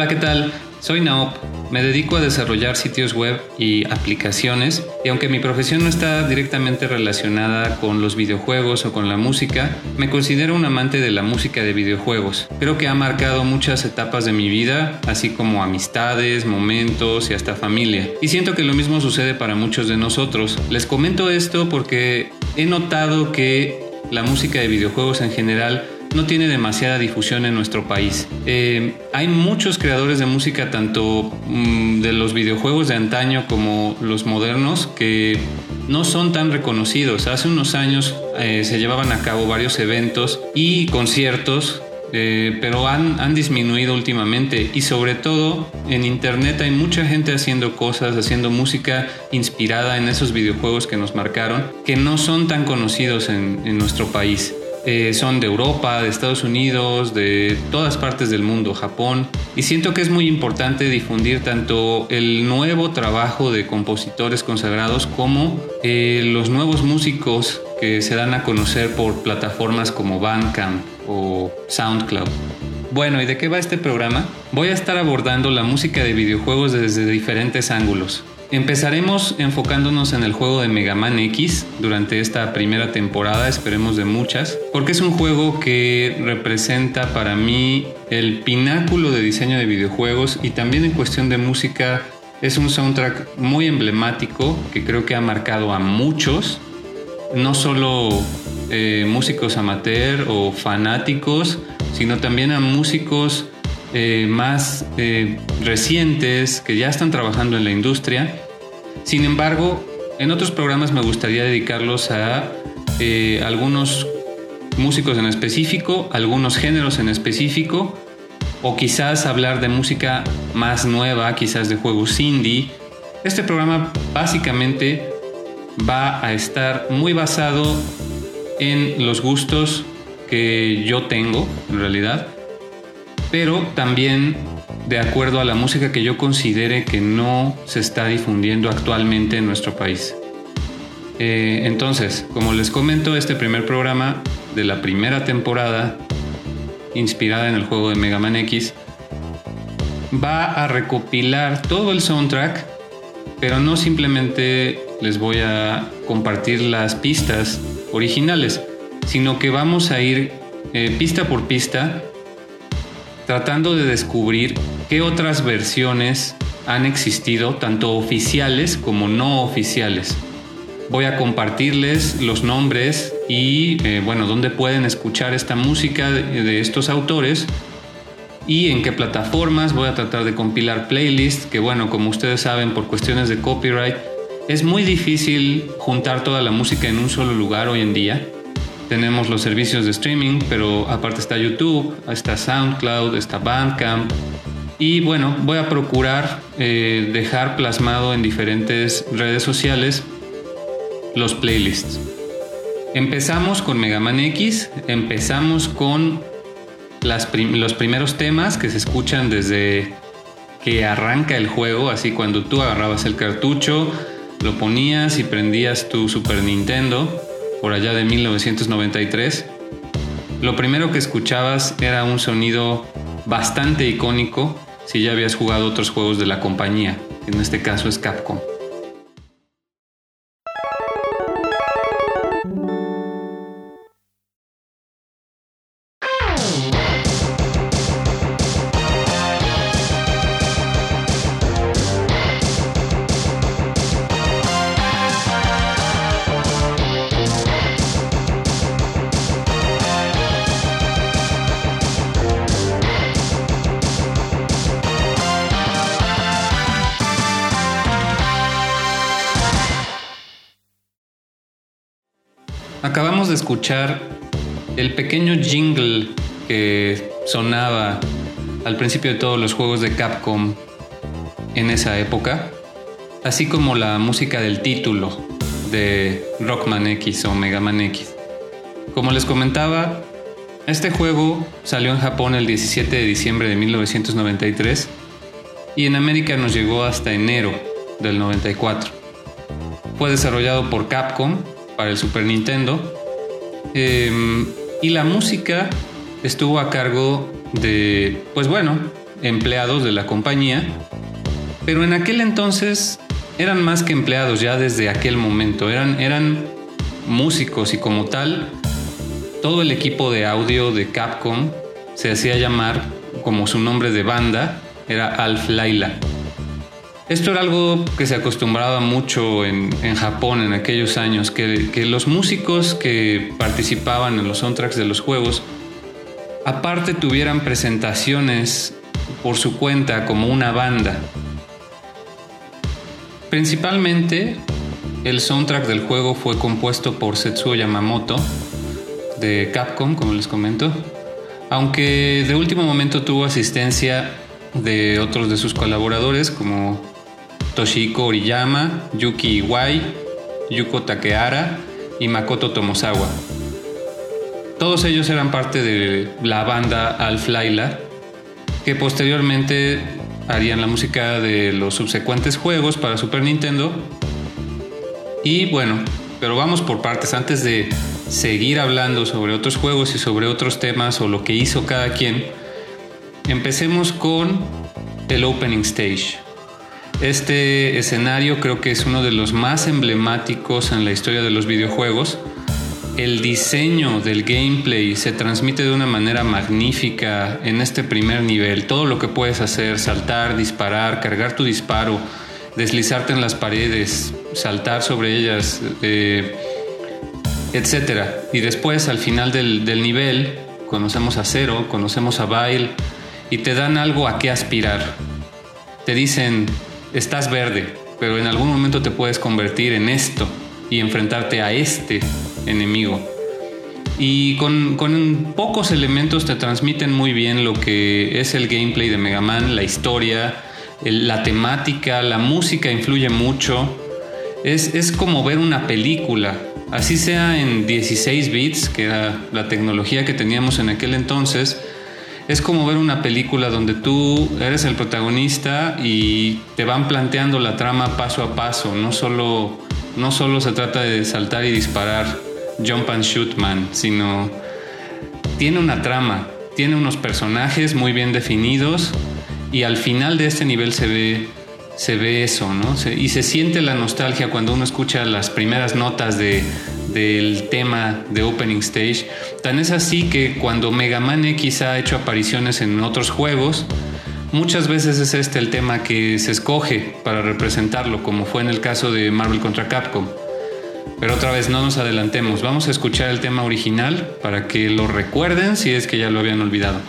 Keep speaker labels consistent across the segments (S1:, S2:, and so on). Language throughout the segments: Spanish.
S1: Hola, ¿qué tal? Soy Naop. Me dedico a desarrollar sitios web y aplicaciones y aunque mi profesión no está directamente relacionada con los videojuegos o con la música, me considero un amante de la música de videojuegos. Creo que ha marcado muchas etapas de mi vida, así como amistades, momentos y hasta familia. Y siento que lo mismo sucede para muchos de nosotros. Les comento esto porque he notado que la música de videojuegos en general no tiene demasiada difusión en nuestro país. Eh, hay muchos creadores de música, tanto mm, de los videojuegos de antaño como los modernos, que no son tan reconocidos. Hace unos años eh, se llevaban a cabo varios eventos y conciertos eh, pero han, disminuido últimamente y sobre todo en internet hay mucha gente haciendo cosas, haciendo música inspirada en esos videojuegos que nos marcaron, que no son tan conocidos en nuestro país. Eh, son de Europa, de Estados Unidos, de todas partes del mundo, Japón. Y siento que es muy importante difundir tanto el nuevo trabajo de compositores consagrados como eh, los nuevos músicos que se dan a conocer por plataformas como Bandcamp o SoundCloud. Bueno, ¿y de qué va este programa? Voy a estar abordando la música de videojuegos desde diferentes ángulos. Empezaremos enfocándonos en el juego de Mega Man X durante esta primera temporada, esperemos de muchas, porque es un juego que representa para mí el pináculo de diseño de videojuegos y también en cuestión de música es un soundtrack muy emblemático que creo que ha marcado a muchos, no solo eh, músicos amateur o fanáticos, sino también a músicos eh, más eh, recientes que ya están trabajando en la industria. Sin embargo, en otros programas me gustaría dedicarlos a eh, algunos músicos en específico, algunos géneros en específico, o quizás hablar de música más nueva, quizás de juegos indie. Este programa básicamente va a estar muy basado en los gustos que yo tengo, en realidad, pero también de acuerdo a la música que yo considere que no se está difundiendo actualmente en nuestro país. Eh, entonces, como les comento, este primer programa de la primera temporada, inspirada en el juego de Mega Man X, va a recopilar todo el soundtrack, pero no simplemente les voy a compartir las pistas originales, sino que vamos a ir eh, pista por pista tratando de descubrir qué otras versiones han existido, tanto oficiales como no oficiales. Voy a compartirles los nombres y, eh, bueno, dónde pueden escuchar esta música de, estos autores y en qué plataformas. Voy a tratar de compilar playlists, que, bueno, como ustedes saben, por cuestiones de copyright, es muy difícil juntar toda la música en un solo lugar hoy en día tenemos los servicios de streaming, pero aparte está YouTube, está SoundCloud, está Bandcamp. Y bueno, voy a procurar eh, dejar plasmado en diferentes redes sociales los playlists. Empezamos con Mega Man X, empezamos con los primeros temas que se escuchan desde que arranca el juego, así cuando tú agarrabas el cartucho, lo ponías y prendías tu Super Nintendo por allá de 1993, lo primero que escuchabas era un sonido bastante icónico si ya habías jugado otros juegos de la compañía, en este caso es Capcom. Escuchar el pequeño jingle que sonaba al principio de todos los juegos de Capcom en esa época, así como la música del título de Rockman X o Mega Man X. Como les comentaba, este juego salió en Japón el 17 de diciembre de 1993 y en América nos llegó hasta enero del 94. Fue desarrollado por Capcom para el Super Nintendo em, y la música estuvo a cargo de, pues bueno, empleados de la compañía, pero en aquel entonces eran más que empleados ya desde aquel momento, eran, eran músicos y como tal, todo el equipo de audio de Capcom se hacía llamar como su nombre de banda, era Alf Laila. Esto era algo que se acostumbraba mucho en, Japón en aquellos años, que, que, los músicos que participaban en los soundtracks de los juegos, aparte tuvieran presentaciones por su cuenta como una banda. Principalmente, el soundtrack del juego fue compuesto por Setsuo Yamamoto de Capcom, como les comento, aunque de último momento tuvo asistencia de otros de sus colaboradores como Toshiko Oriyama, Yuki Iwai, Yuko Takehara y Makoto Tomosawa. Todos ellos eran parte de la banda Alf Laila, que posteriormente harían la música de los subsecuentes juegos para Super Nintendo. Y bueno, pero vamos por partes. Antes de seguir hablando sobre otros juegos y sobre otros temas o lo que hizo cada quien, empecemos con el Opening Stage. Este escenario creo que es uno de los más emblemáticos en la historia de los videojuegos el diseño del gameplay se transmite de una manera magnífica en este primer nivel. Todo lo que puedes hacer, saltar, disparar, cargar tu disparo, deslizarte en las paredes, saltar sobre ellas, eh, etc. Y después al final del, nivel conocemos a Zero, conocemos a Bail y te dan algo a qué aspirar. Te dicen, estás verde, pero en algún momento te puedes convertir en esto y enfrentarte a este enemigo. Y con, pocos elementos te transmiten muy bien lo que es el gameplay de Mega Man, la historia, la temática, la música influye mucho. Es, es como ver una película, así sea en 16 bits, que era la tecnología que teníamos en aquel entonces. Es como ver una película donde tú eres el protagonista y te van planteando la trama paso a paso, no solo, no solo se trata de saltar y disparar Jump and Shoot Man, sino tiene una trama, tiene unos personajes muy bien definidos y al final de este nivel se ve, se ve eso, ¿no? y se siente la nostalgia cuando uno escucha las primeras notas de, del tema de Opening Stage. Tan es así que cuando Mega Man X ha hecho apariciones en otros juegos, muchas veces es este el tema que se escoge para representarlo, como fue en el caso de Marvel contra Capcom. Pero otra vez no nos adelantemos, vamos a escuchar el tema original para que lo recuerden si es que ya lo habían olvidado.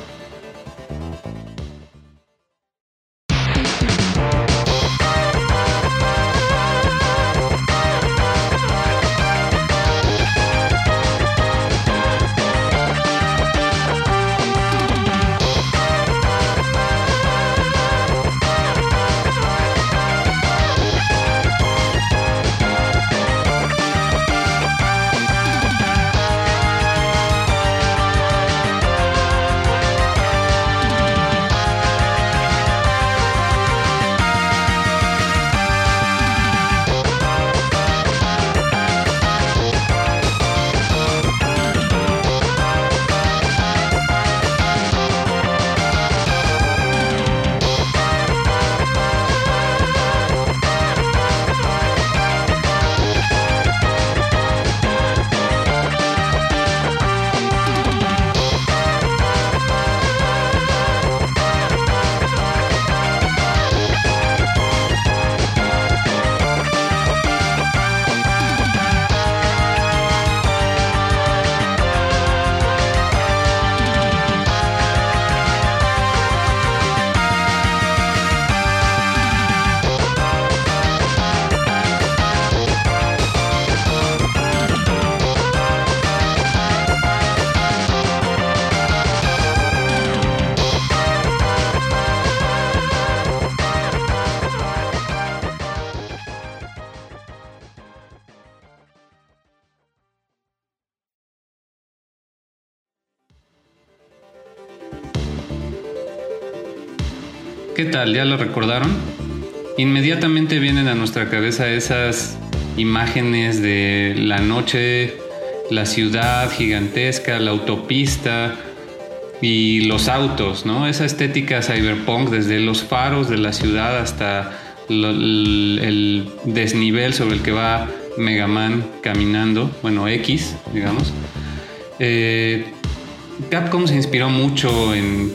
S1: ¿Ya lo recordaron? Inmediatamente vienen a nuestra cabeza esas imágenes de la noche, la ciudad gigantesca, la autopista y los autos, ¿no? Esa estética cyberpunk desde los faros de la ciudad hasta el, desnivel sobre el que va Mega Man caminando, bueno, X, digamos. Eh, Capcom se inspiró mucho en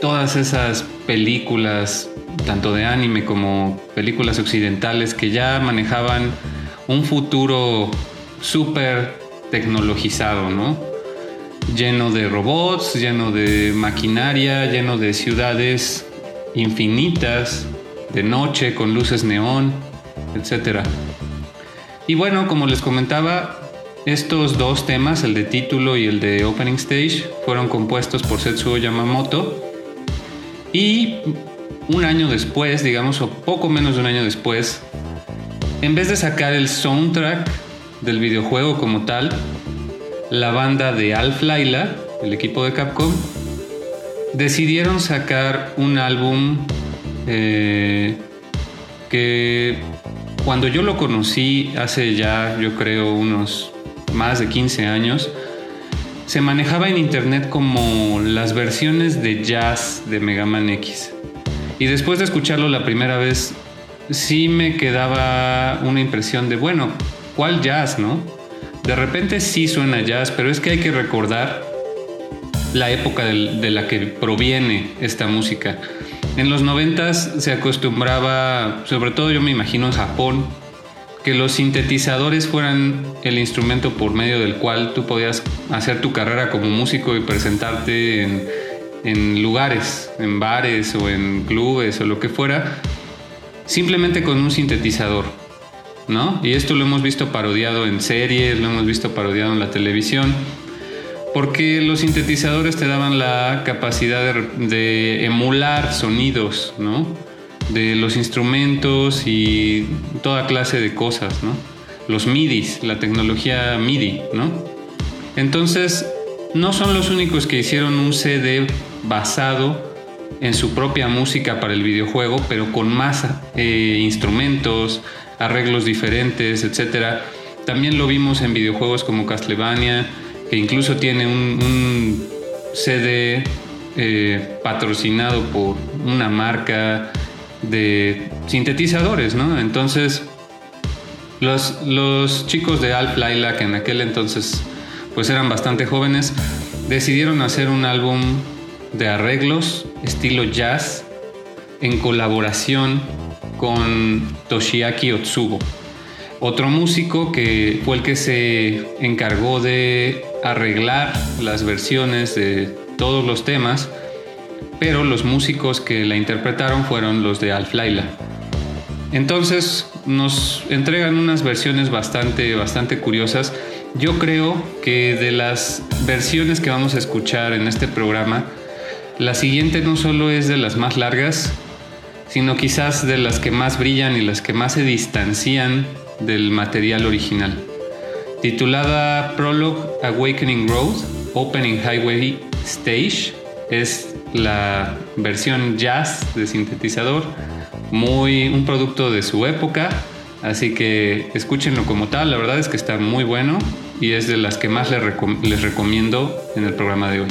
S1: todas esas películas, tanto de anime como películas occidentales, que ya manejaban un futuro súper tecnologizado, ¿no? Lleno de robots, lleno de maquinaria, lleno de ciudades infinitas, de noche, con luces neón, etc. Y bueno, como les comentaba, estos dos temas, el de título y el de opening stage, fueron compuestos por Setsuo Yamamoto. Y un año después, digamos, o poco menos de un año después, en vez de sacar el soundtrack del videojuego como tal, la banda de Alf Laila, el equipo de Capcom, decidieron sacar un álbum eh, que cuando yo lo conocí hace ya, yo creo, unos más de 15 años, se manejaba en internet como las versiones de jazz de Mega Man X. Y después de escucharlo la primera vez, sí me quedaba una impresión de, bueno, ¿cuál jazz, no? De repente sí suena jazz, pero es que hay que recordar la época de la que proviene esta música. En los noventas se acostumbraba, sobre todo yo me imagino en Japón, que los sintetizadores fueran el instrumento por medio del cual tú podías hacer tu carrera como músico y presentarte en, lugares, en bares o en clubes o lo que fuera, simplemente con un sintetizador. ¿No? Y esto lo hemos visto parodiado en series, lo hemos visto parodiado en la televisión porque los sintetizadores te daban la capacidad de, emular sonidos, ¿no? De los instrumentos y toda clase de cosas. Los MIDIs, la tecnología MIDI. Entonces, no son los únicos que hicieron un CD basado en su propia música para el videojuego, pero con más eh, instrumentos, arreglos diferentes, etc. También lo vimos en videojuegos como Castlevania, que incluso tiene un, CD eh, patrocinado por una marca de sintetizadores, ¿no? Entonces, los, los chicos de Alf Laila, que en aquel entonces pues eran bastante jóvenes, decidieron hacer un álbum de arreglos estilo jazz en colaboración con Toshiaki Otsugo, otro músico que fue el que se encargó de arreglar las versiones de todos los temas, pero los músicos que la interpretaron fueron los de Alf Laila. Entonces nos entregan unas versiones bastante, bastante curiosas. Yo creo que de las versiones que vamos a escuchar en este programa, la siguiente no solo es de las más largas, sino quizás de las que más brillan y las que más se distancian del material original titulada Prologue Awakening Road Opening Highway Stage. Es la versión jazz de sintetizador, muy un producto de su época, así que escúchenlo como tal, la verdad es que está muy bueno y es de las que más les recomiendo en el programa de hoy.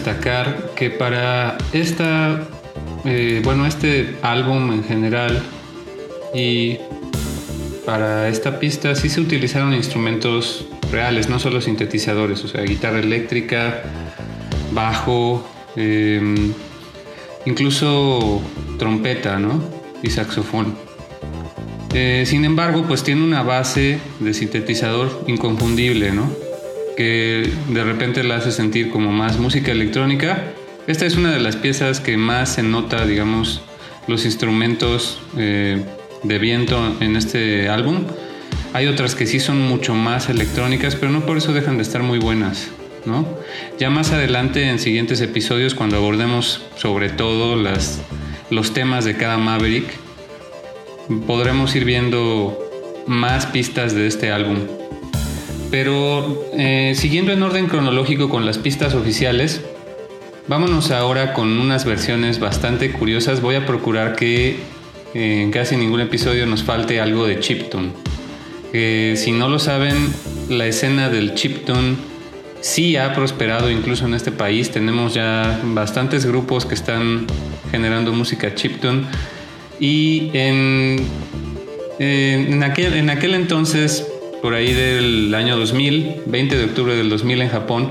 S1: Destacar que para esta, eh, bueno, este álbum en general y para esta pista sí se utilizaron instrumentos reales, no solo sintetizadores, o sea, guitarra eléctrica, bajo, em, incluso trompeta, ¿no? Y saxofón. Eh, sin embargo, pues tiene una base de sintetizador inconfundible, ¿no? Que de repente la hace sentir como más música electrónica. Esta es una de las piezas que más se nota, digamos, los instrumentos eh, de viento en este álbum. Hay otras que sí son mucho más electrónicas, pero no por eso dejan de estar muy buenas. ¿no? Ya más adelante en siguientes episodios, cuando abordemos sobre todo las, los temas de cada Maverick, podremos ir viendo más pistas de este álbum. Pero eh, siguiendo en orden cronológico con las pistas oficiales, vámonos ahora con unas versiones bastante curiosas. Voy a procurar que eh, en casi ningún episodio nos falte algo de chiptune. si no lo saben, la escena del chiptune sí ha prosperado incluso en este país. Tenemos ya bastantes grupos que están generando música chiptune. Y en, en, aquel, en aquel entonces, por ahí del año 2000, 20 de octubre del 2000 en Japón,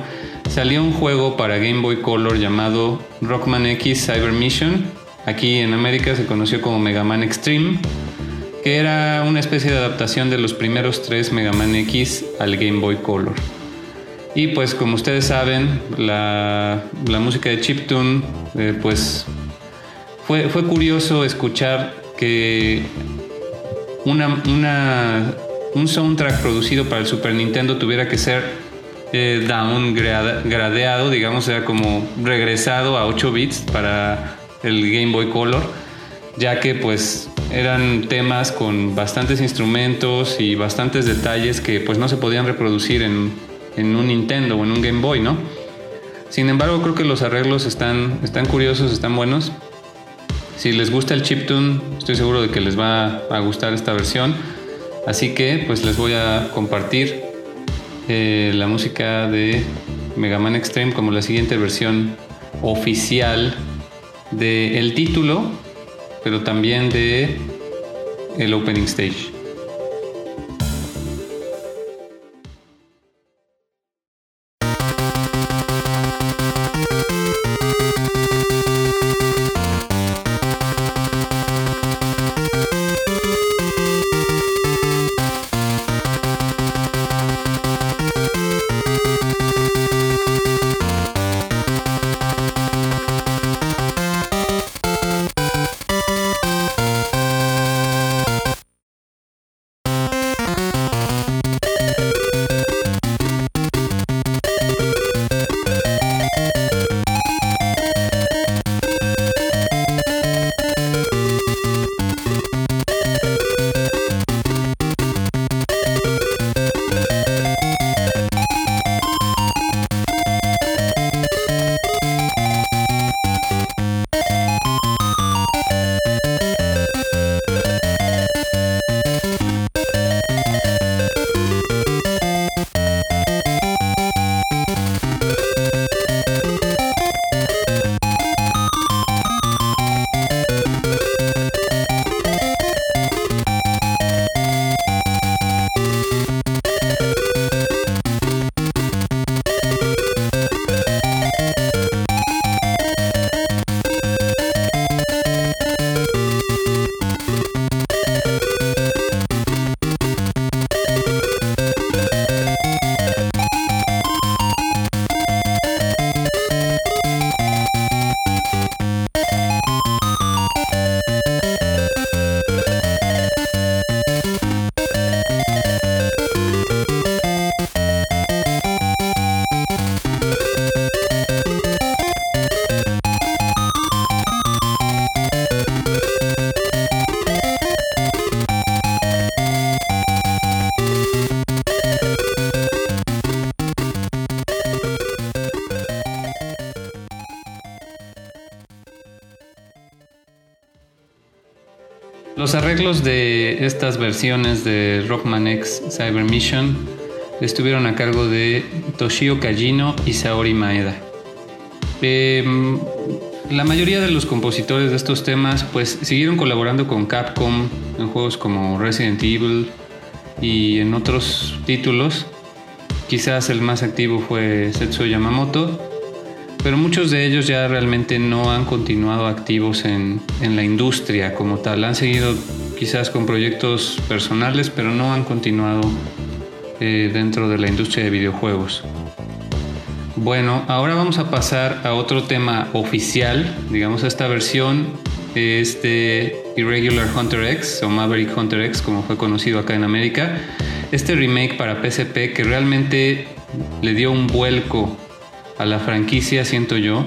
S1: salió un juego para Game Boy Color llamado Rockman X Cyber Mission. Aquí en América se conoció como Mega Man Extreme, que era una especie de adaptación de los primeros tres Mega Man X al Game Boy Color. Y pues como ustedes saben, la, música de Chiptune, eh, pues fue, fue, curioso escuchar que una, una, un soundtrack producido para el Super Nintendo tuviera que ser eh, downgradeado, digamos, sea como regresado a 8 bits para el Game Boy Color, ya que pues eran temas con bastantes instrumentos y bastantes detalles que pues no se podían reproducir en en un Nintendo o en un Game Boy, ¿no? Sin embargo, creo que los arreglos están, están curiosos, están buenos. Si les gusta el chiptune, estoy seguro de que les va a gustar esta versión. Así que pues les voy a compartir eh, la música de Mega Man Extreme como la siguiente versión oficial del título, pero también de el opening stage. Los arreglos de estas versiones de Rockman X Cyber Mission estuvieron a cargo de Toshio Kajino y Saori Maeda. Em, la mayoría de los compositores de estos temas pues siguieron colaborando con Capcom en juegos como Resident Evil y en otros títulos. Quizás el más activo fue Setsuo Yamamoto, pero muchos de ellos ya realmente no han continuado activos en, en la industria como tal. Han seguido quizás con proyectos personales, pero no han continuado eh, dentro de la industria de videojuegos. Bueno, ahora vamos a pasar a otro tema oficial, digamos a esta versión este Irregular Hunter X o Maverick Hunter X como fue conocido acá en América. Este remake para PSP que realmente le dio un vuelco a la franquicia, siento yo.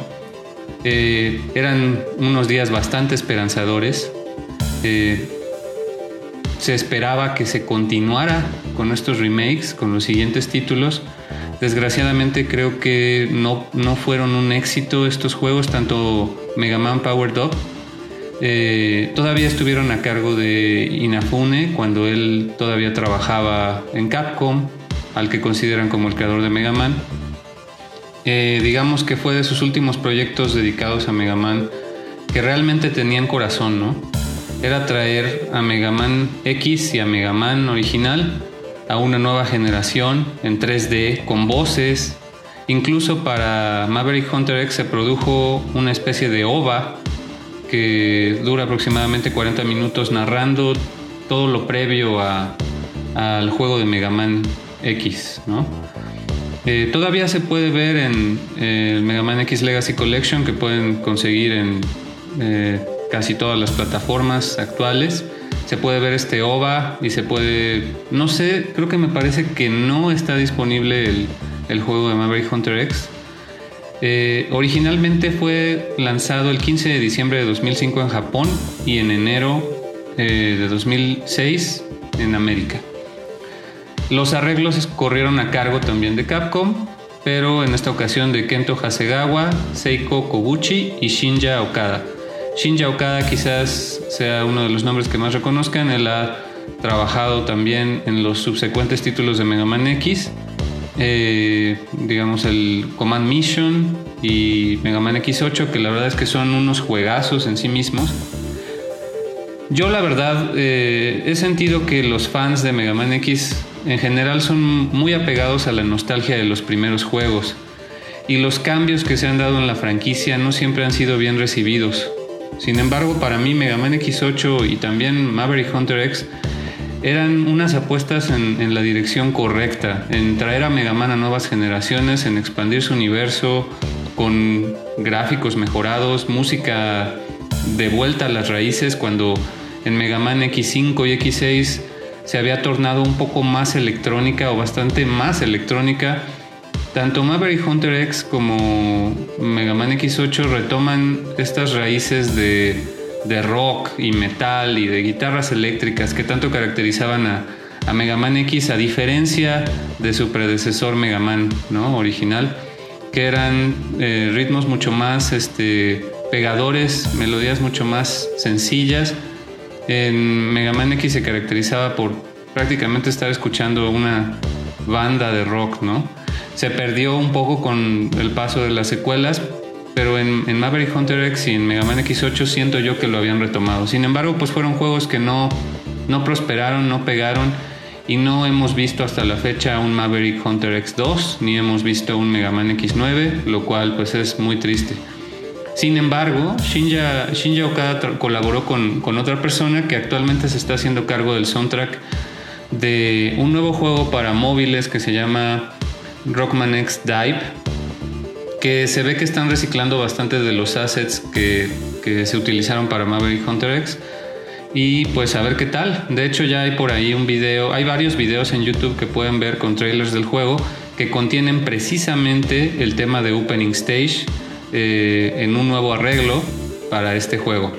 S1: Eh, eran unos días bastante esperanzadores. Eh, se esperaba que se continuara con estos remakes, con los siguientes títulos. Desgraciadamente creo que no, no fueron un éxito estos juegos, tanto Mega Man Powered Up. Eh, todavía estuvieron a cargo de Inafune cuando él todavía trabajaba en Capcom, al que consideran como el creador de Mega Man. Eh, digamos que fue de sus últimos proyectos dedicados a Mega Man que realmente tenían corazón, ¿no? era traer a Mega Man X y a Mega Man original a una nueva generación en 3D con voces. Incluso para Maverick Hunter X se produjo una especie de OVA que dura aproximadamente 40 minutos narrando todo lo previo al juego de Mega Man X. Eh, todavía se puede ver en el Mega Man X Legacy Collection que pueden conseguir en eh, casi todas las plataformas actuales. Se puede ver este OVA y se puede, no sé, creo que me parece que no está disponible el, juego de Maverick Hunter X. Eh, originalmente fue lanzado el 15 de diciembre de 2005 en Japón y en enero eh, de 2006 en América. Los arreglos corrieron a cargo también de Capcom, pero en esta ocasión de Kento Hasegawa, Seiko Koguchi y Shinja Okada. Shinja Okada quizás sea uno de los nombres que más reconozcan. Él ha trabajado también en los subsecuentes títulos de Mega Man X. Eh, digamos el Command Mission y Mega Man X8, que la verdad es que son unos juegazos en sí mismos. Yo la verdad eh, he sentido que los fans de Mega Man X en general son muy apegados a la nostalgia de los primeros juegos y los cambios que se han dado en la franquicia no siempre han sido bien recibidos. Sin embargo, para mí Mega Man X8 y también Maverick Hunter X eran unas apuestas en, la dirección correcta, en traer a Mega Man a nuevas generaciones, en expandir su universo con gráficos mejorados, música de vuelta a las raíces cuando en Mega Man X5 y X6 se había tornado un poco más electrónica o bastante más electrónica tanto Maverick Hunter X como Mega Man X8 retoman estas raíces de, rock y metal y de guitarras eléctricas que tanto caracterizaban a, Mega Man X, a diferencia de su predecesor Mega Man original, que eran eh, ritmos mucho más este, pegadores, melodías mucho más sencillas. En Mega Man X se caracterizaba por prácticamente estar escuchando una banda de rock, ¿no? se perdió un poco con el paso de las secuelas, pero en, Maverick Hunter X y en Mega Man X8 siento yo que lo habían retomado. Sin embargo, pues fueron juegos que no, no prosperaron, no pegaron y no hemos visto hasta la fecha un Maverick Hunter X2 ni hemos visto un Mega Man X9, lo cual pues es muy triste. Sin embargo, Shinja, Shinja Okada colaboró con, otra persona que actualmente se está haciendo cargo del soundtrack de un nuevo juego para móviles que se llama Rockman X Dive, que se ve que están reciclando bastante de los assets que, se utilizaron para Maverick Hunter X. Y pues a ver qué tal. De hecho ya hay por ahí un video, hay varios videos en YouTube que pueden ver con trailers del juego que contienen precisamente el tema de Opening Stage eh, en un nuevo arreglo para este juego.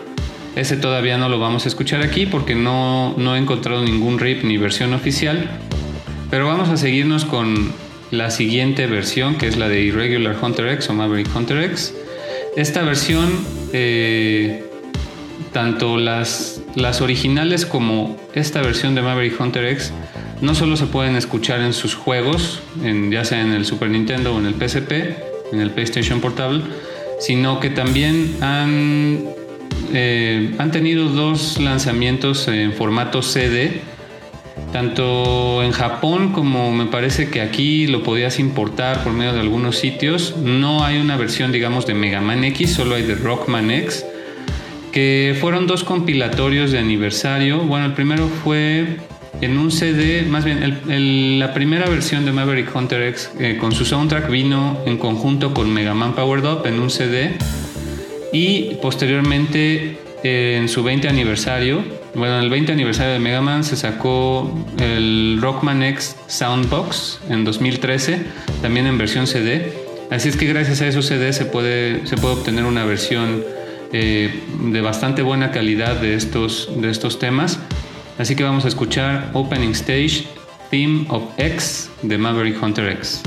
S1: Ese todavía no lo vamos a escuchar aquí porque no, no he encontrado ningún RIP ni versión oficial. Pero vamos a seguirnos con la siguiente versión, que es la de Irregular Hunter X o Maverick Hunter X. Esta versión, eh, tanto las las originales como esta versión de Maverick Hunter X no solo se pueden escuchar en sus juegos, en, ya sea en el Super Nintendo o en el PSP, en el PlayStation Portable, sino que también han, eh, han tenido dos lanzamientos en formato CD, tanto en Japón como me parece que aquí lo podías importar por medio de algunos sitios. No hay una versión, digamos, de Mega Man X, solo hay de Rockman X, que fueron dos compilatorios de aniversario. Bueno, el primero fue en un CD, más bien la primera versión de Maverick Hunter X eh, con su soundtrack vino en conjunto con Mega Man Powered Up en un CD y posteriormente eh, en su 20 aniversario, bueno, en el 20 aniversario de Mega Man se sacó el Rockman X Soundbox en 2013, también en versión CD. Así es que gracias a esos CD se puede, se puede obtener una versión eh, de bastante buena calidad de estos, de estos temas. Así que vamos a escuchar Opening Stage Theme of X de Maverick Hunter X.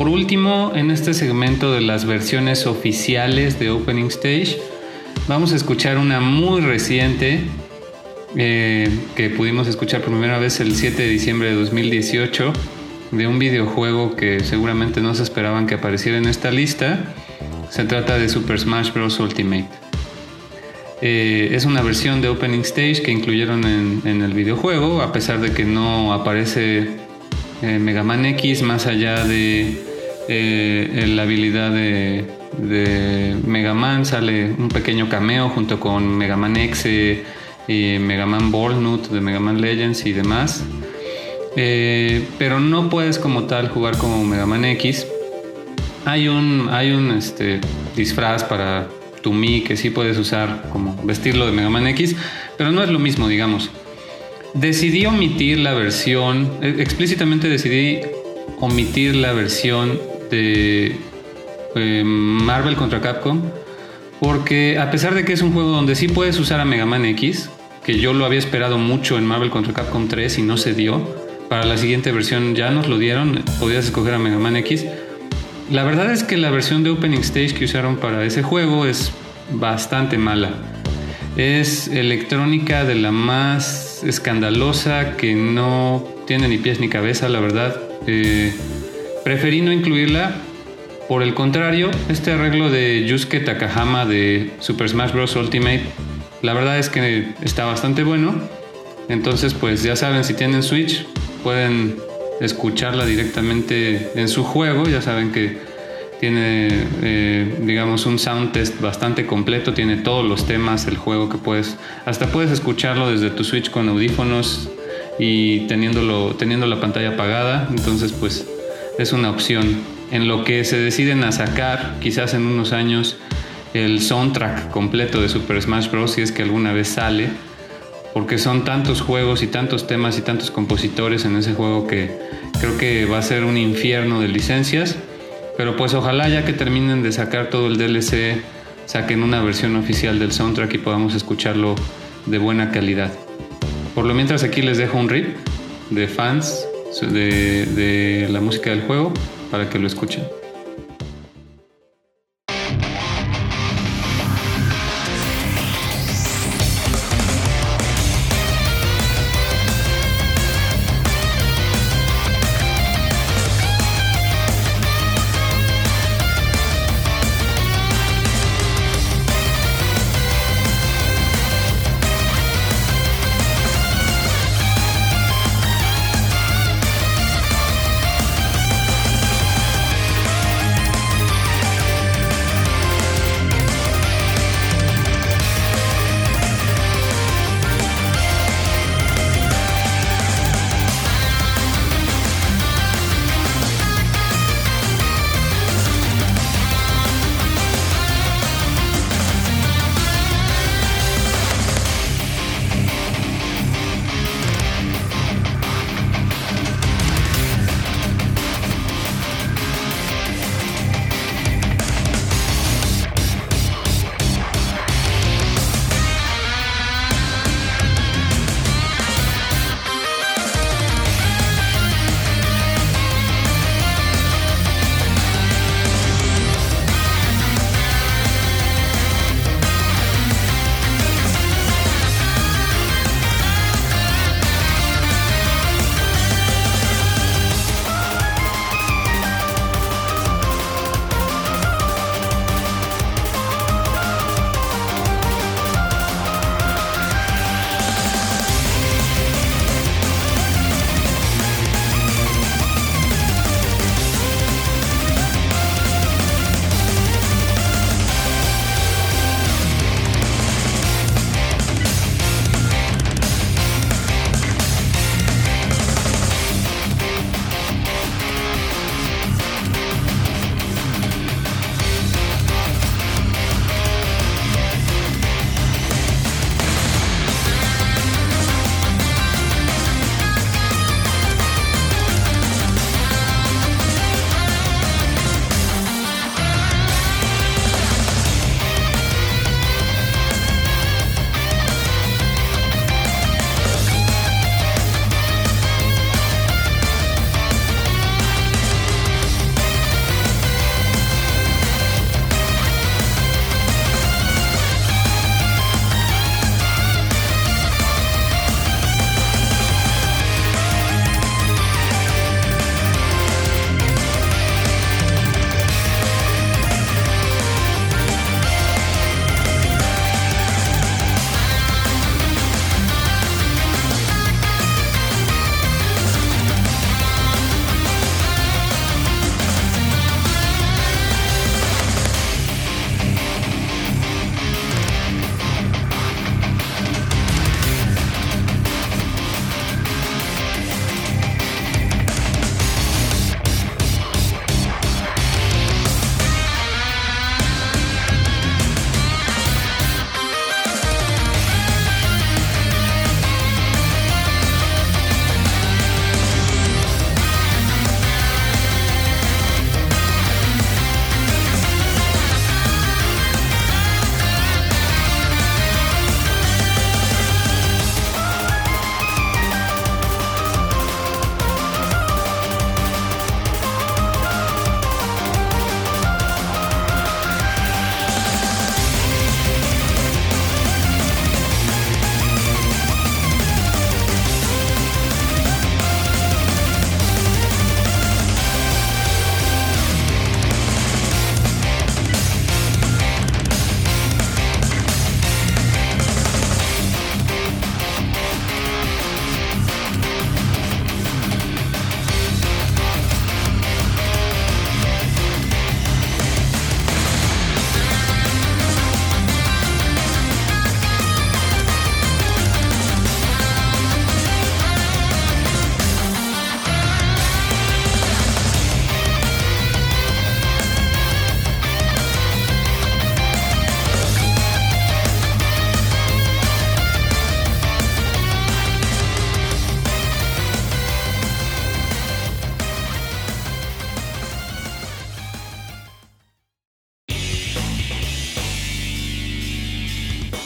S1: Por último, en este segmento de las versiones oficiales de Opening Stage, vamos a escuchar una muy reciente eh, que pudimos escuchar por primera vez el 7 de diciembre de 2018 de un videojuego que seguramente no se esperaban que apareciera en esta lista. Se trata de Super Smash Bros. Ultimate. Eh, es una versión de Opening Stage que incluyeron en, el videojuego, a pesar de que no aparece eh, Mega Man X más allá de eh, la habilidad de, Mega Man, sale un pequeño cameo junto con Mega Man X y Mega Man Ball de Mega Man Legends y demás. Eh, pero no puedes como tal jugar como Mega Man X. Hay un, hay un este, disfraz para tu Mi que sí puedes usar como vestirlo de Mega Man X, pero no es lo mismo, digamos. Decidí omitir la versión, eh, explícitamente decidí omitir la versión de eh, Marvel contra Capcom, porque a pesar de que es un juego donde sí puedes usar a Mega Man X, que yo lo había esperado mucho en Marvel contra Capcom 3 y no se dio, para la siguiente versión ya nos lo dieron, podías escoger a Mega Man X. La verdad es que la versión de Opening Stage que usaron para ese juego es bastante mala. Es electrónica de la más escandalosa que no tiene ni pies ni cabeza, la verdad. Eh, Preferí no incluirla. Por el contrario, este arreglo de Yusuke Takahama de Super Smash Bros. Ultimate, la verdad es que está bastante bueno. Entonces, pues ya saben, si tienen Switch, pueden escucharla directamente en su juego. Ya saben que tiene, eh, digamos, un sound test bastante completo. Tiene todos los temas del juego que puedes, hasta puedes escucharlo desde tu Switch con audífonos y teniéndolo, teniendo la pantalla apagada. Entonces, pues es una opción. En lo que se deciden a sacar, quizás en unos años, el soundtrack completo de Super Smash Bros. si es que alguna vez sale, porque son tantos juegos y tantos temas y tantos compositores en ese juego que creo que va a ser un infierno de licencias. Pero pues ojalá ya que terminen de sacar todo el DLC, saquen una versión oficial del soundtrack y podamos escucharlo de buena calidad. Por lo mientras aquí les dejo un rip de fans de, de la música del juego para que lo escuchen.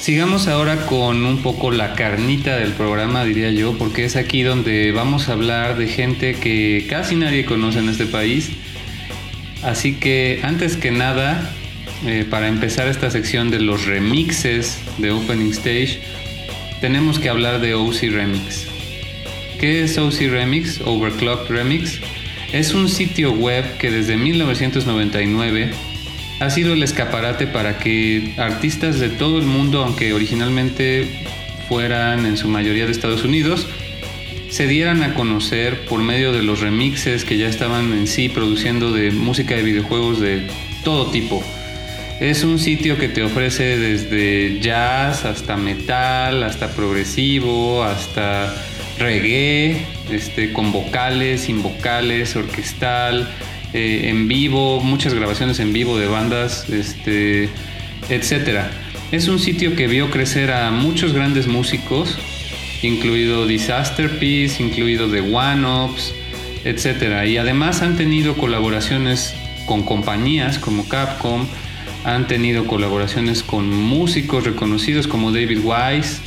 S1: Sigamos ahora con un poco la carnita del programa, diría yo, porque es aquí donde vamos a hablar de gente que casi nadie conoce en este país. Así que antes que nada, eh, para empezar esta sección de los remixes de Opening Stage, tenemos que hablar de OC Remix. ¿Qué es OC Remix? Overclock Remix. Es un sitio web que desde 1999 ha sido el escaparate para que artistas de todo el mundo, aunque originalmente fueran en su mayoría de Estados Unidos, se dieran a conocer por medio de los remixes que ya estaban en sí produciendo de música de videojuegos de todo tipo. Es un sitio que te ofrece desde jazz hasta metal, hasta progresivo, hasta reggae, este, con vocales, sin vocales, orquestal, eh, en vivo, muchas grabaciones en vivo de bandas, este, etc. Es un sitio que vio crecer a muchos grandes músicos, incluido Disaster Piece, incluido The One Ops, etc. Y además han tenido colaboraciones con compañías como Capcom, han tenido colaboraciones con músicos reconocidos como David Wise.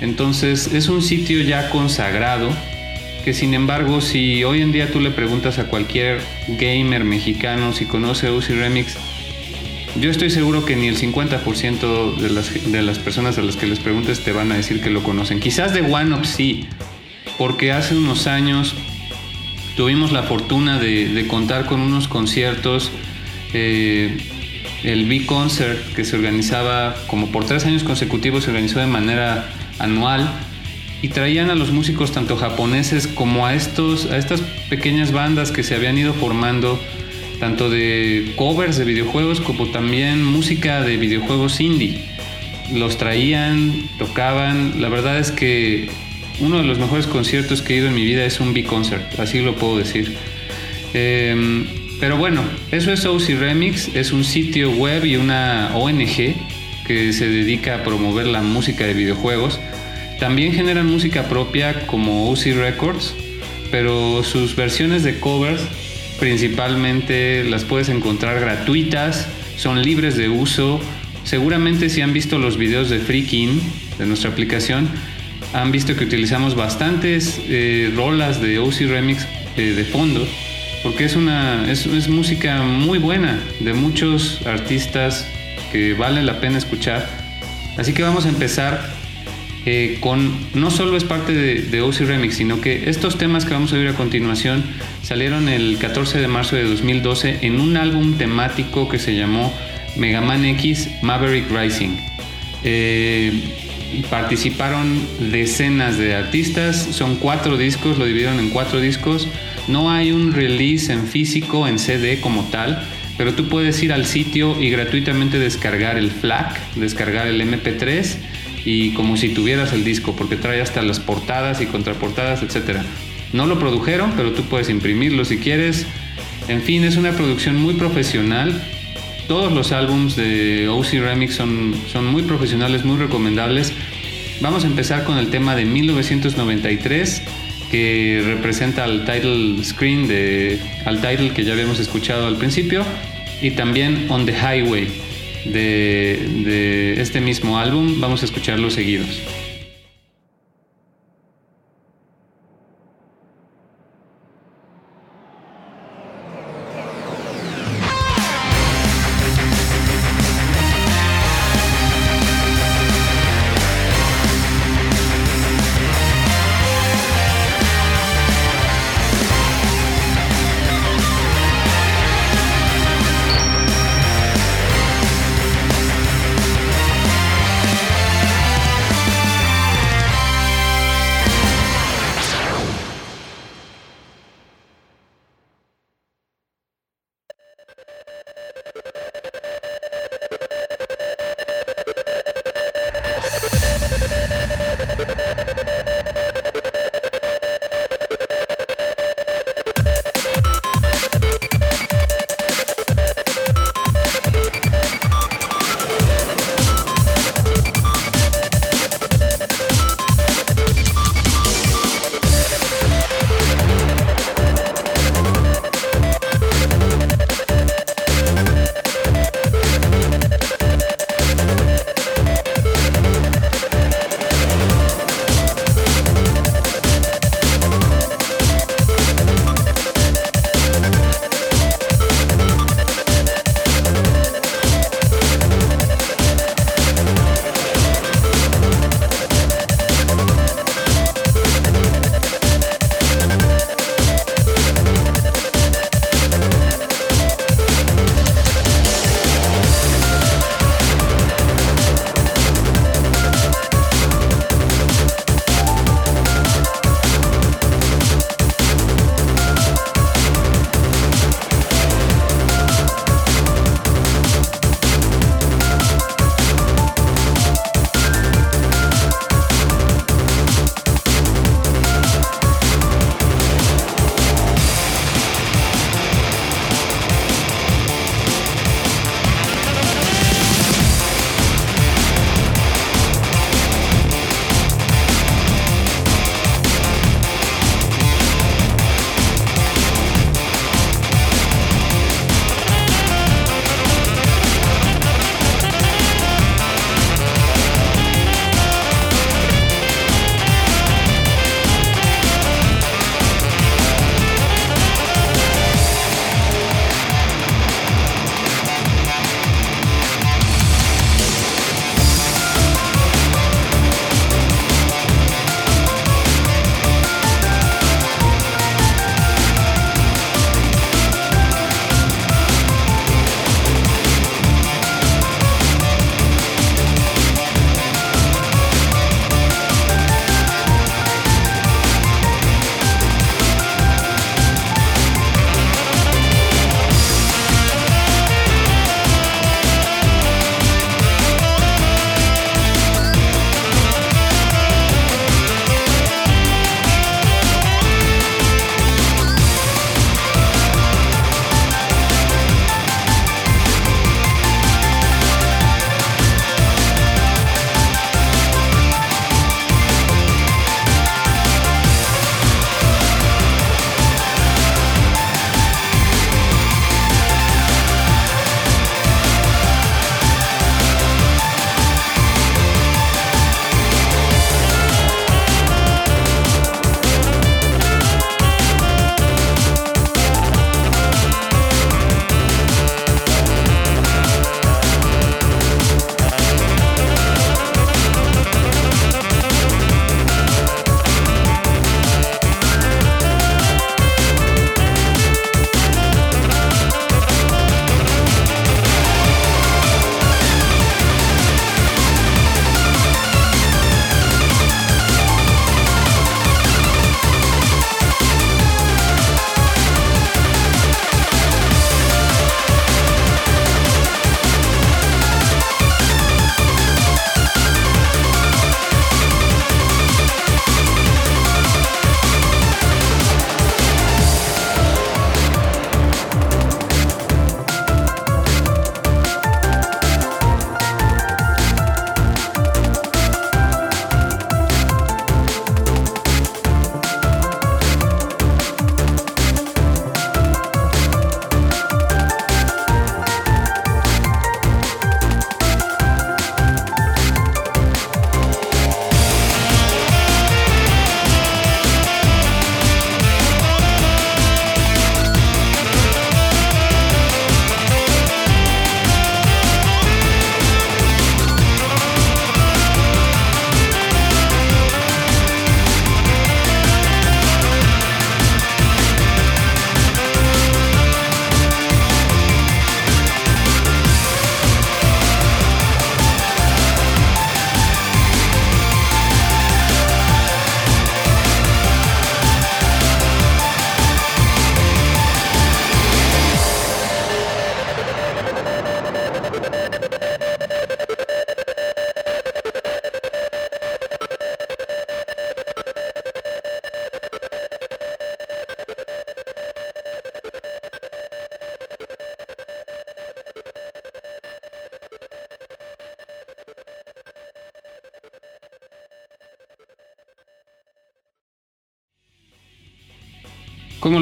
S1: Entonces es un sitio ya consagrado que sin embargo si hoy en día tú le preguntas a cualquier gamer mexicano si conoce UC Remix, yo estoy seguro que ni el 50% de las, de las personas a las que les preguntes te van a decir que lo conocen. Quizás de OneUp sí, porque hace unos años tuvimos la fortuna de, contar con unos conciertos, eh, el B-Concert que se organizaba como por tres años consecutivos, se organizó de manera anual y traían a los músicos tanto japoneses como a, estos, a estas pequeñas bandas que se habían ido formando, tanto de covers de videojuegos como también música de videojuegos indie. Los traían, tocaban, la verdad es que uno de los mejores conciertos que he ido en mi vida es un B-Concert, así lo puedo decir. Em, pero bueno, eso es OC Remix, es un sitio web y una ONG que se dedica a promover la música de videojuegos también generan música propia como UC Records, pero sus versiones de covers principalmente las puedes encontrar gratuitas, son libres de uso. Seguramente si han visto los videos de Freaking de nuestra aplicación, han visto que utilizamos bastantes eh, rolas de OC Remix eh, de fondo, porque es, una, es, es música muy buena de muchos artistas que vale la pena escuchar. Así que vamos a empezar eh, con no solo es parte de, de OC Remix, sino que estos temas que vamos a oír a continuación salieron el 14 de marzo de 2012 en un álbum temático que se llamó Mega Man X Maverick Rising. Eh, participaron decenas de artistas, son cuatro discos, lo dividieron en cuatro discos. No hay un release en físico, en CD como tal, pero tú puedes ir al sitio y gratuitamente descargar el FLAC, descargar el MP3 y como si tuvieras el disco, porque trae hasta las portadas y contraportadas, etc. No lo produjeron, pero tú puedes imprimirlo si quieres. En fin, es una producción muy profesional. Todos los álbums de OC Remix son, son muy profesionales, muy recomendables. Vamos a empezar con el tema de 1993 que representa al title screen de al title que ya habíamos escuchado al principio y también On the Highway de, este mismo álbum. Vamos a escucharlos seguidos.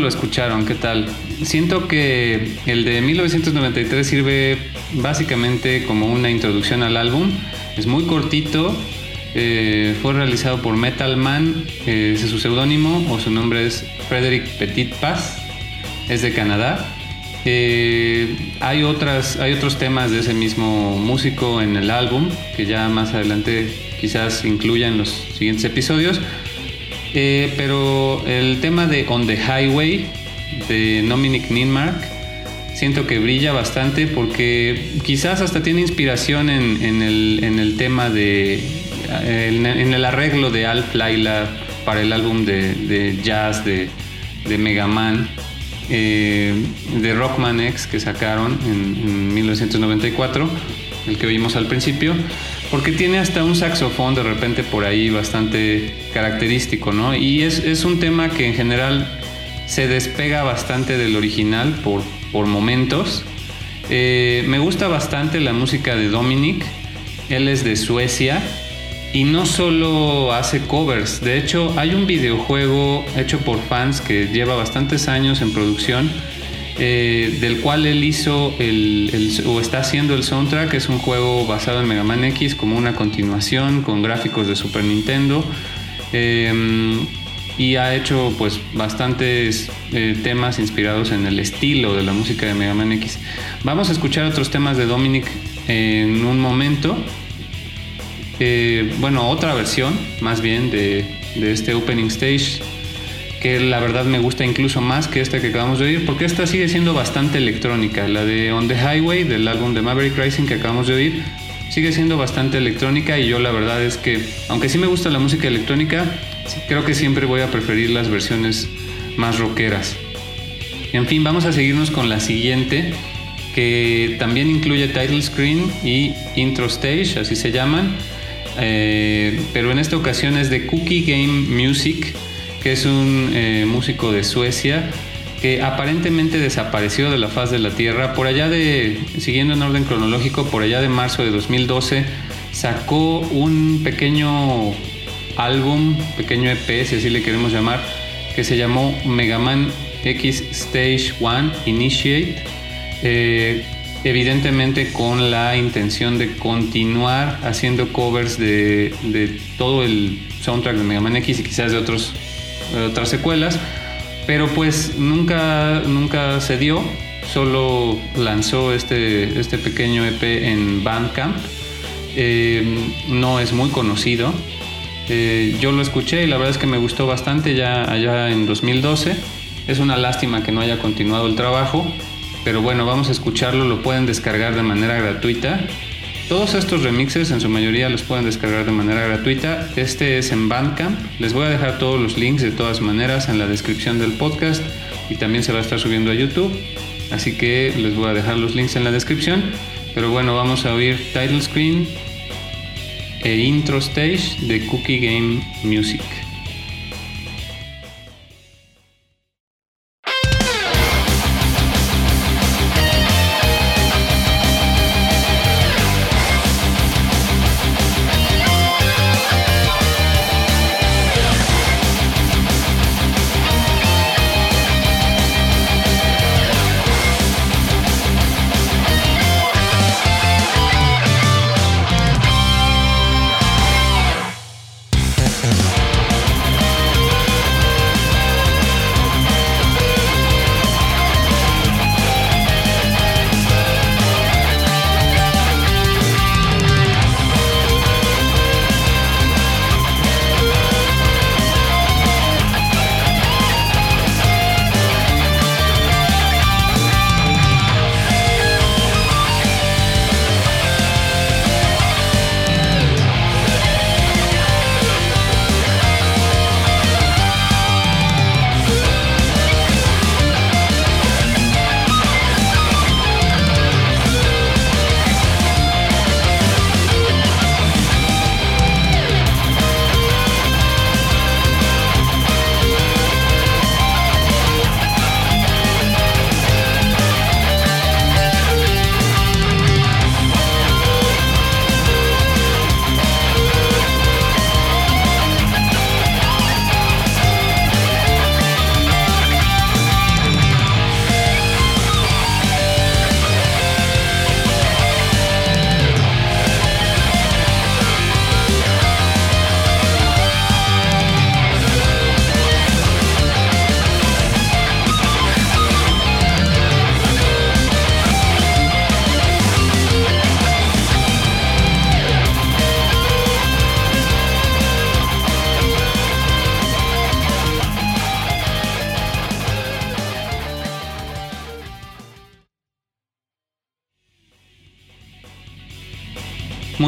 S1: Lo escucharon? ¿Qué tal? Siento que el de 1993 sirve básicamente como una introducción al álbum. Es muy cortito. Eh, fue realizado por Metal Man. Eh, es su seudónimo o su nombre es Frederick Petit Paz. Es de Canadá. Eh, hay, otras, hay otros temas de ese mismo músico en el álbum que ya más adelante quizás incluya en los siguientes episodios. Eh, pero el tema de On the Highway de Dominic Ninmark siento que brilla bastante porque quizás hasta tiene inspiración en, el, tema de. En, el arreglo de Alf Laila para el álbum de, jazz de, de Mega Man. Eh, de Rockman X que sacaron en, en 1994, el que vimos al principio porque tiene hasta un saxofón de repente por ahí bastante característico, ¿no? Y es, un tema que en general se despega bastante del original por, por momentos. Eh, me gusta bastante la música de Dominic, él es de Suecia y no solo hace covers, de hecho hay un videojuego hecho por fans que lleva bastantes años en producción eh, del cual él hizo el, o está haciendo el soundtrack. Es un juego basado en Mega Man X como una continuación con gráficos de Super Nintendo. Em, y ha hecho pues bastantes eh, temas inspirados en el estilo de la música de Mega Man X. Vamos a escuchar otros temas de Dominic en un momento. Eh, bueno, otra versión más bien de, de este opening stage que la verdad me gusta incluso más que esta que acabamos de oír, porque esta sigue siendo bastante electrónica. La de On the Highway del álbum de Maverick Rising que acabamos de oír sigue siendo bastante electrónica y yo la verdad es que, aunque sí me gusta la música electrónica, creo que siempre voy a preferir las versiones más rockeras. En fin, vamos a seguirnos con la siguiente, que también incluye title screen y intro stage, así se llaman. Eh, pero en esta ocasión es de Cookie Game Music que es un eh, músico de Suecia que aparentemente desapareció de la faz de la Tierra. Por allá de, siguiendo en orden cronológico, por allá de marzo de 2012, sacó un pequeño álbum, pequeño EP, si así le queremos llamar, que se llamó Mega Man X Stage 1 Initiate. Eh, evidentemente con la intención de continuar haciendo covers de, de todo el soundtrack de Mega Man X y quizás de otros otras secuelas, pero pues nunca, nunca se dio, solo lanzó este, este pequeño EP en Bandcamp, eh, no es muy conocido, eh, yo lo escuché y la verdad es que me gustó bastante ya allá en 2012, es una lástima que no haya continuado el trabajo, pero bueno, vamos a escucharlo, lo pueden descargar de manera gratuita todos estos remixes en su mayoría los pueden descargar de manera gratuita. Este es en Bandcamp. Les voy a dejar todos los links de todas maneras en la descripción del podcast y también se va a estar subiendo a YouTube. Así que les voy a dejar los links en la descripción. Pero bueno, vamos a oír title screen e intro stage de Cookie Game Music.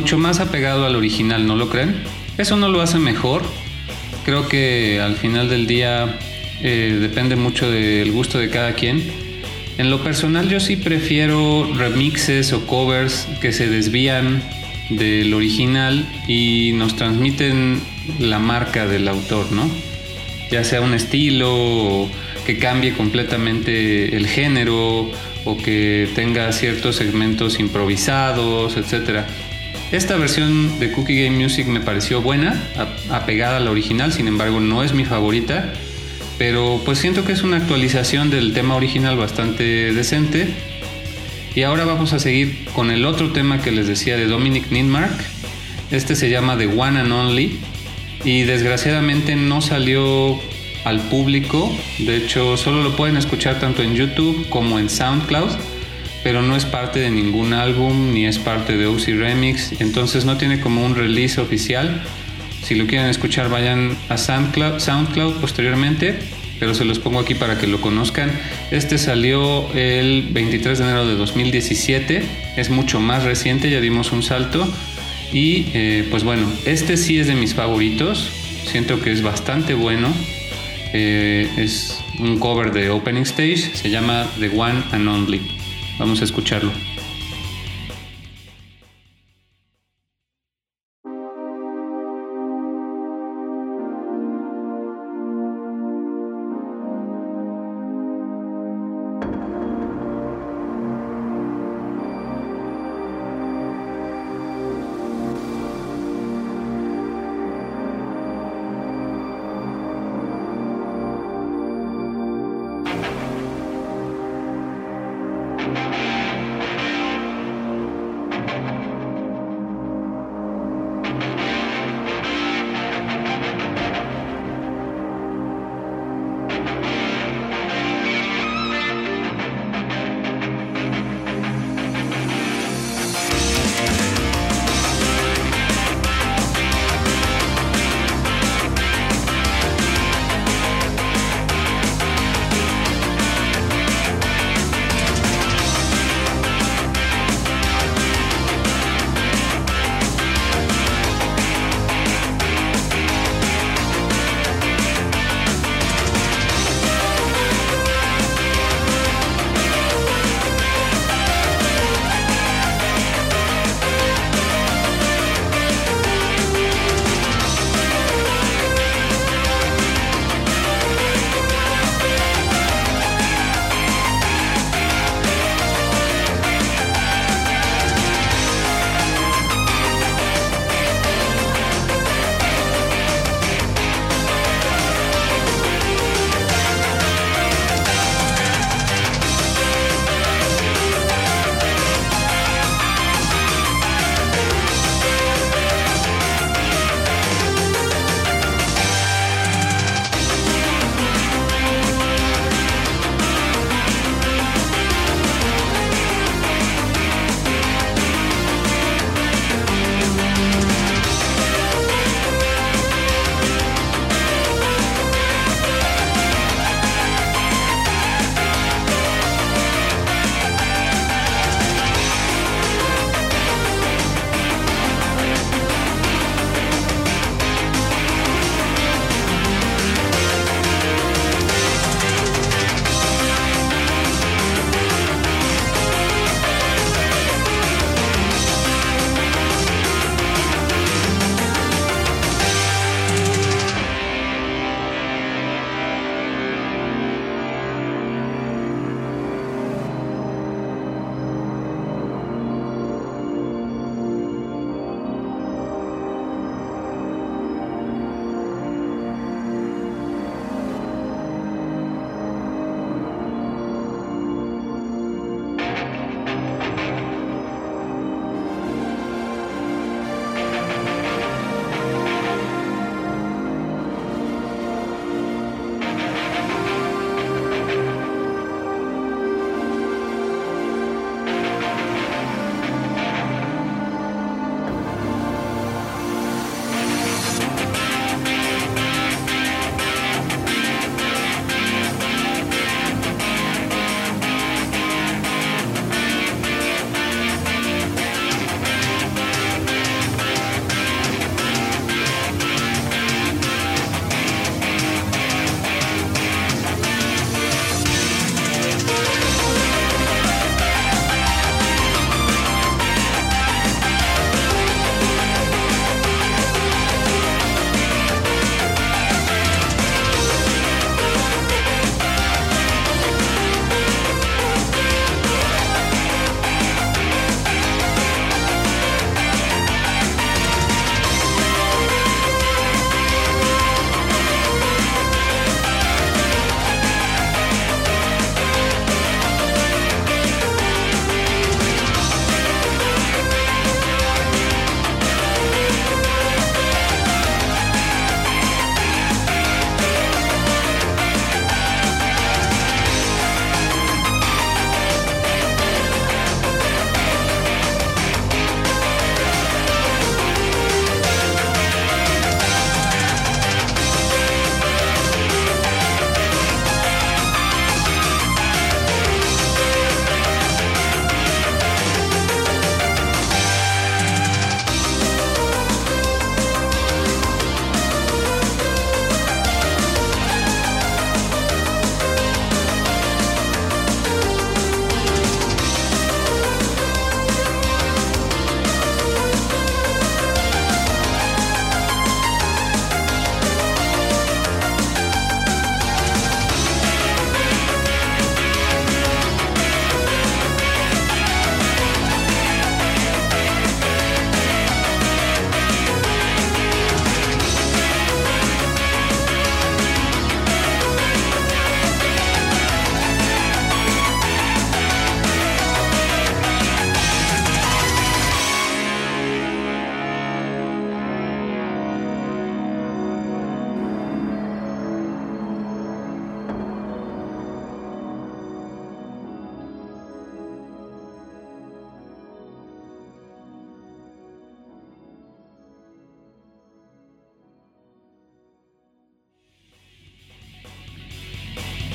S1: Mucho más apegado al original, ¿no lo creen? Eso no lo hace mejor. Creo que al final del día eh, depende mucho del gusto de cada quien. En lo personal yo sí prefiero remixes o covers que se desvían del original y nos transmiten la marca del autor, ¿no? Ya sea un estilo que cambie completamente el género o que tenga ciertos segmentos improvisados, etc. Esta versión de Cookie Game Music me pareció buena, apegada a la original, sin embargo no es mi favorita, pero pues siento que es una actualización del tema original bastante decente. Y ahora vamos a seguir con el otro tema que les decía de Dominic Nidmark. Este se llama The One and Only y desgraciadamente no salió al público. De hecho, solo lo pueden escuchar tanto en YouTube como en SoundCloud, pero no es parte de ningún álbum ni es parte de OC Remix, entonces no tiene como un release oficial. Si lo quieren escuchar, vayan a SoundCloud, SoundCloud posteriormente, pero se los pongo aquí para que lo conozcan. Este salió el 23 de enero de 2017, es mucho más reciente, ya dimos un salto. Y eh, pues bueno, este sí es de mis favoritos, siento que es bastante bueno. Eh, es un cover de Opening Stage, se llama The One and Only. Vamos a escucharlo.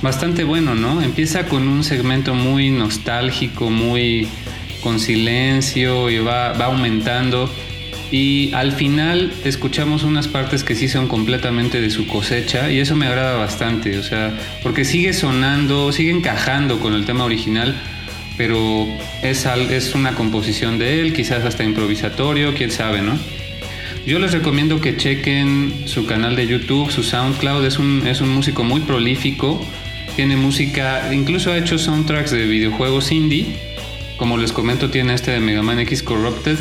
S1: Bastante bueno, ¿no? Empieza con un segmento muy nostálgico, muy con silencio y va, va aumentando. Y al final escuchamos unas partes que sí son completamente de su cosecha y eso me agrada bastante, o sea, porque sigue sonando, sigue encajando con el tema original, pero es, es una composición de él, quizás hasta improvisatorio, quién sabe, ¿no? Yo les recomiendo que chequen su canal de YouTube, su SoundCloud, es un, es un músico muy prolífico, tiene música, incluso ha hecho soundtracks de videojuegos indie, como les comento tiene este de Mega Man X Corrupted,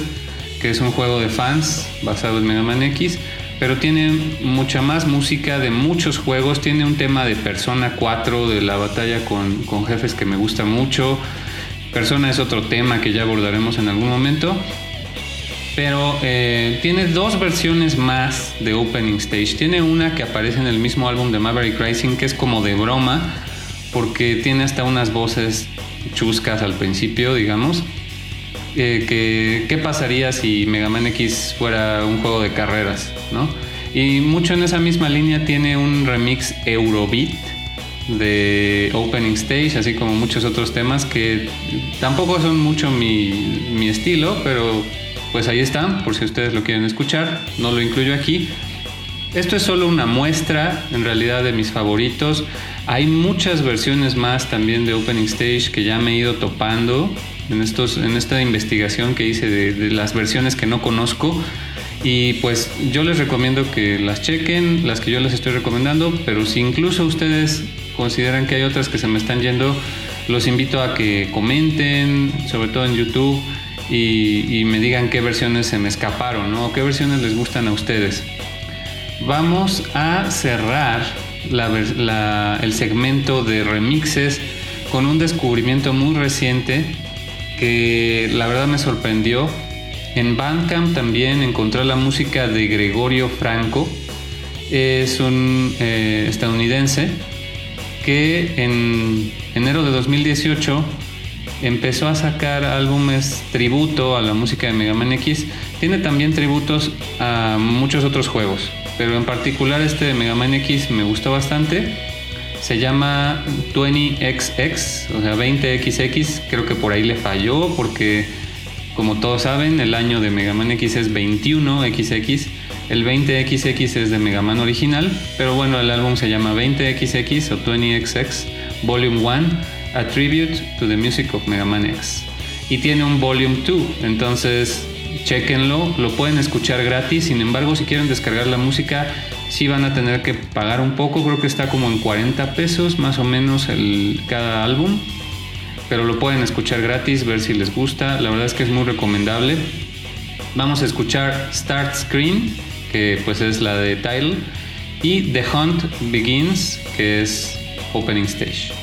S1: que es un juego de fans basado en Mega Man X, pero tiene mucha más música de muchos juegos. Tiene un tema de Persona 4, de la batalla con, con jefes que me gusta mucho. Persona es otro tema que ya abordaremos en algún momento. Pero eh, tiene dos versiones más de Opening Stage. Tiene una que aparece en el mismo álbum de Maverick Rising, que es como de broma, porque tiene hasta unas voces chuscas al principio, digamos. Eh, qué pasaría si Mega Man X fuera un juego de carreras, ¿no? Y mucho en esa misma línea tiene un remix Eurobeat de Opening Stage, así como muchos otros temas que tampoco son mucho mi, mi estilo, pero pues ahí están, por si ustedes lo quieren escuchar, no lo incluyo aquí. Esto es solo una muestra, en realidad, de mis favoritos. Hay muchas versiones más también de Opening Stage que ya me he ido topando en, estos, en esta investigación que hice de, las versiones que no conozco. Y pues yo les recomiendo que las chequen, las que yo les estoy recomendando, pero si incluso ustedes consideran que hay otras que se me están yendo, los invito a que comenten, sobre todo en YouTube, y, me digan qué versiones se me escaparon, ¿no? qué versiones les gustan a ustedes. Vamos a cerrar el segmento de remixes con un descubrimiento muy reciente que la verdad me sorprendió. En Bandcamp también encontré la música de Gregorio Franco. Es un eh, estadounidense que en enero de 2018 empezó a sacar álbumes tributo a la música de Mega Man X. Tiene también tributos a muchos otros juegos, pero en particular este de Mega Man X me gustó bastante se llama 20XX, o sea 20XX. Creo que por ahí le falló porque, como todos saben, el año de Mega Man X es 21XX. El 20XX es de Mega Man original, pero bueno, el álbum se llama 20XX o 20XX Volume 1, A Tribute to the Music of Mega Man X. Y tiene un Volume 2, entonces chequenlo, lo pueden escuchar gratis, sin embargo si quieren descargar la música sí van a tener que pagar un poco, creo que está como en 40 pesos más o menos el, cada álbum, pero lo pueden escuchar gratis, ver si les gusta, la verdad es que es muy recomendable. Vamos a escuchar Start Screen, que pues es la de Title, y The Hunt Begins, que es Opening Stage.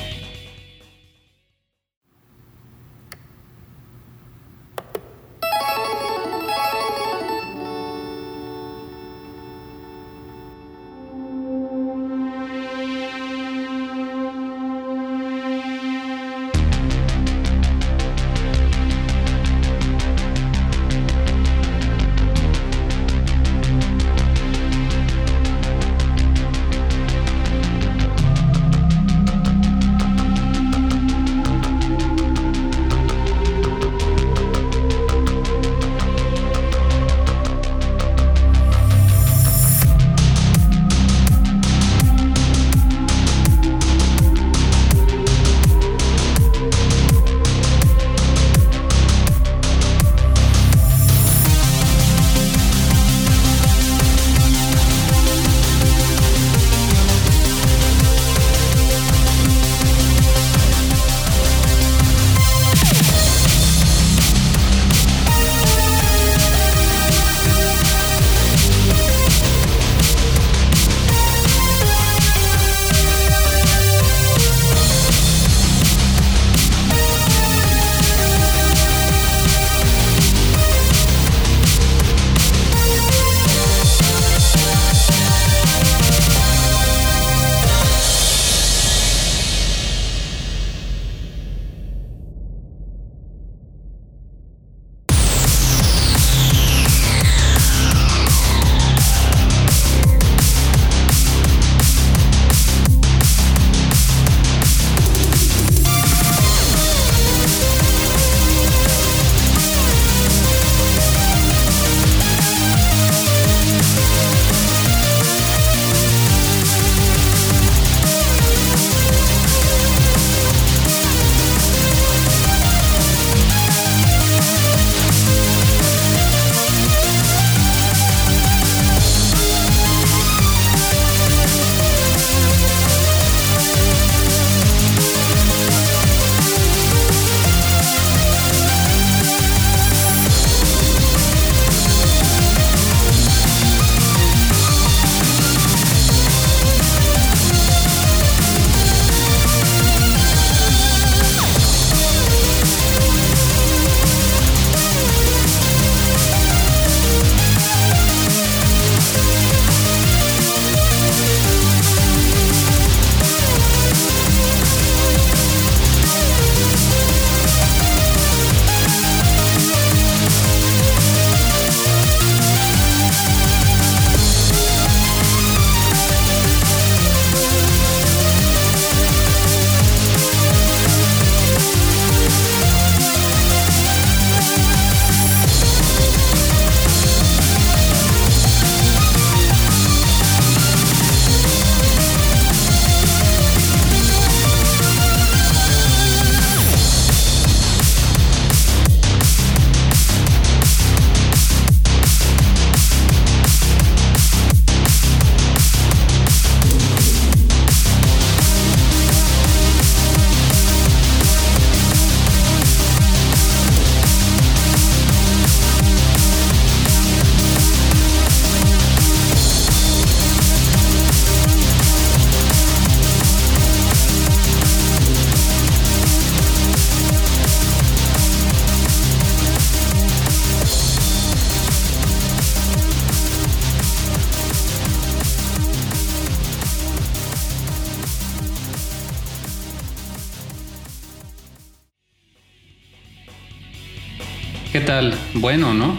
S1: ¿Qué tal? Bueno, ¿no?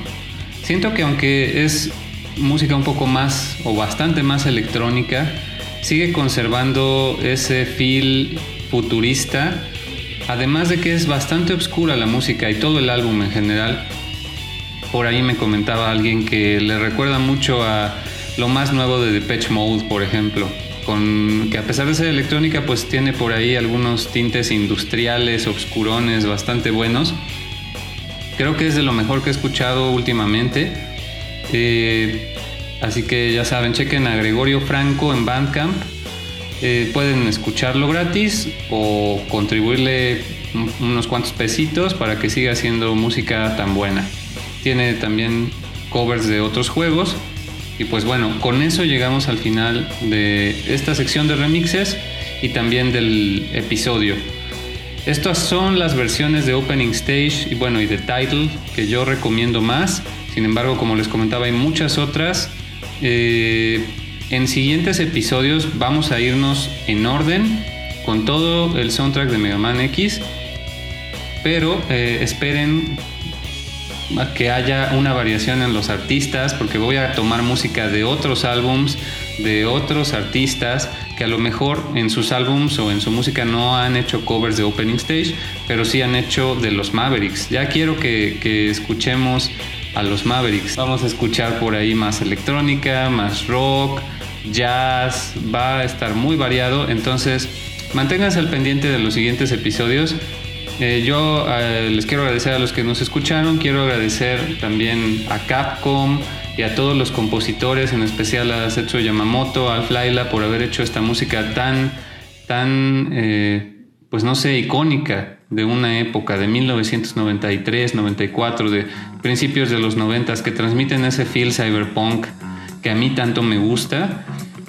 S1: Siento que aunque es música un poco más o bastante más electrónica, sigue conservando ese feel futurista, además de que es bastante oscura la música y todo el álbum en general. Por ahí me comentaba alguien que le recuerda mucho a lo más nuevo de Depeche Mode, por ejemplo, con que a pesar de ser electrónica, pues tiene por ahí algunos tintes industriales, obscurones, bastante buenos Creo que es de lo mejor que he escuchado últimamente. Eh, así que ya saben, chequen a Gregorio Franco en Bandcamp. Eh, pueden escucharlo gratis o contribuirle unos cuantos pesitos para que siga haciendo música tan buena. Tiene también covers de otros juegos. Y pues bueno, con eso llegamos al final de esta sección de remixes y también del episodio. Estas son las versiones de Opening Stage y bueno y de Title que yo recomiendo más. Sin embargo, como les comentaba, hay muchas otras. Eh, en siguientes episodios vamos a irnos en orden con todo el soundtrack de Mega Man X. Pero eh, esperen a que haya una variación en los artistas porque voy a tomar música de otros álbums, de otros artistas que a lo mejor en sus álbums o en su música no han hecho covers de Opening Stage, pero sí han hecho de los Mavericks. Ya quiero que, escuchemos a los Mavericks. Vamos a escuchar por ahí más electrónica, más rock, jazz, va a estar muy variado, entonces manténganse al pendiente de los siguientes episodios. Eh, yo eh, les quiero agradecer a los que nos escucharon, quiero agradecer también a Capcom, y a todos los compositores, en especial a Setsu Yamamoto, a Laila, por haber hecho esta música tan, tan, eh, pues no sé, icónica de una época, de 1993, 94, de principios de los 90, que transmiten ese feel cyberpunk que a mí tanto me gusta.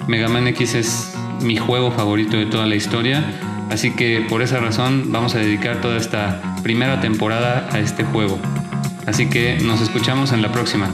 S1: Mega Man X es mi juego favorito de toda la historia, así que por esa razón vamos a dedicar toda esta primera temporada a este juego. Así que nos escuchamos en la próxima.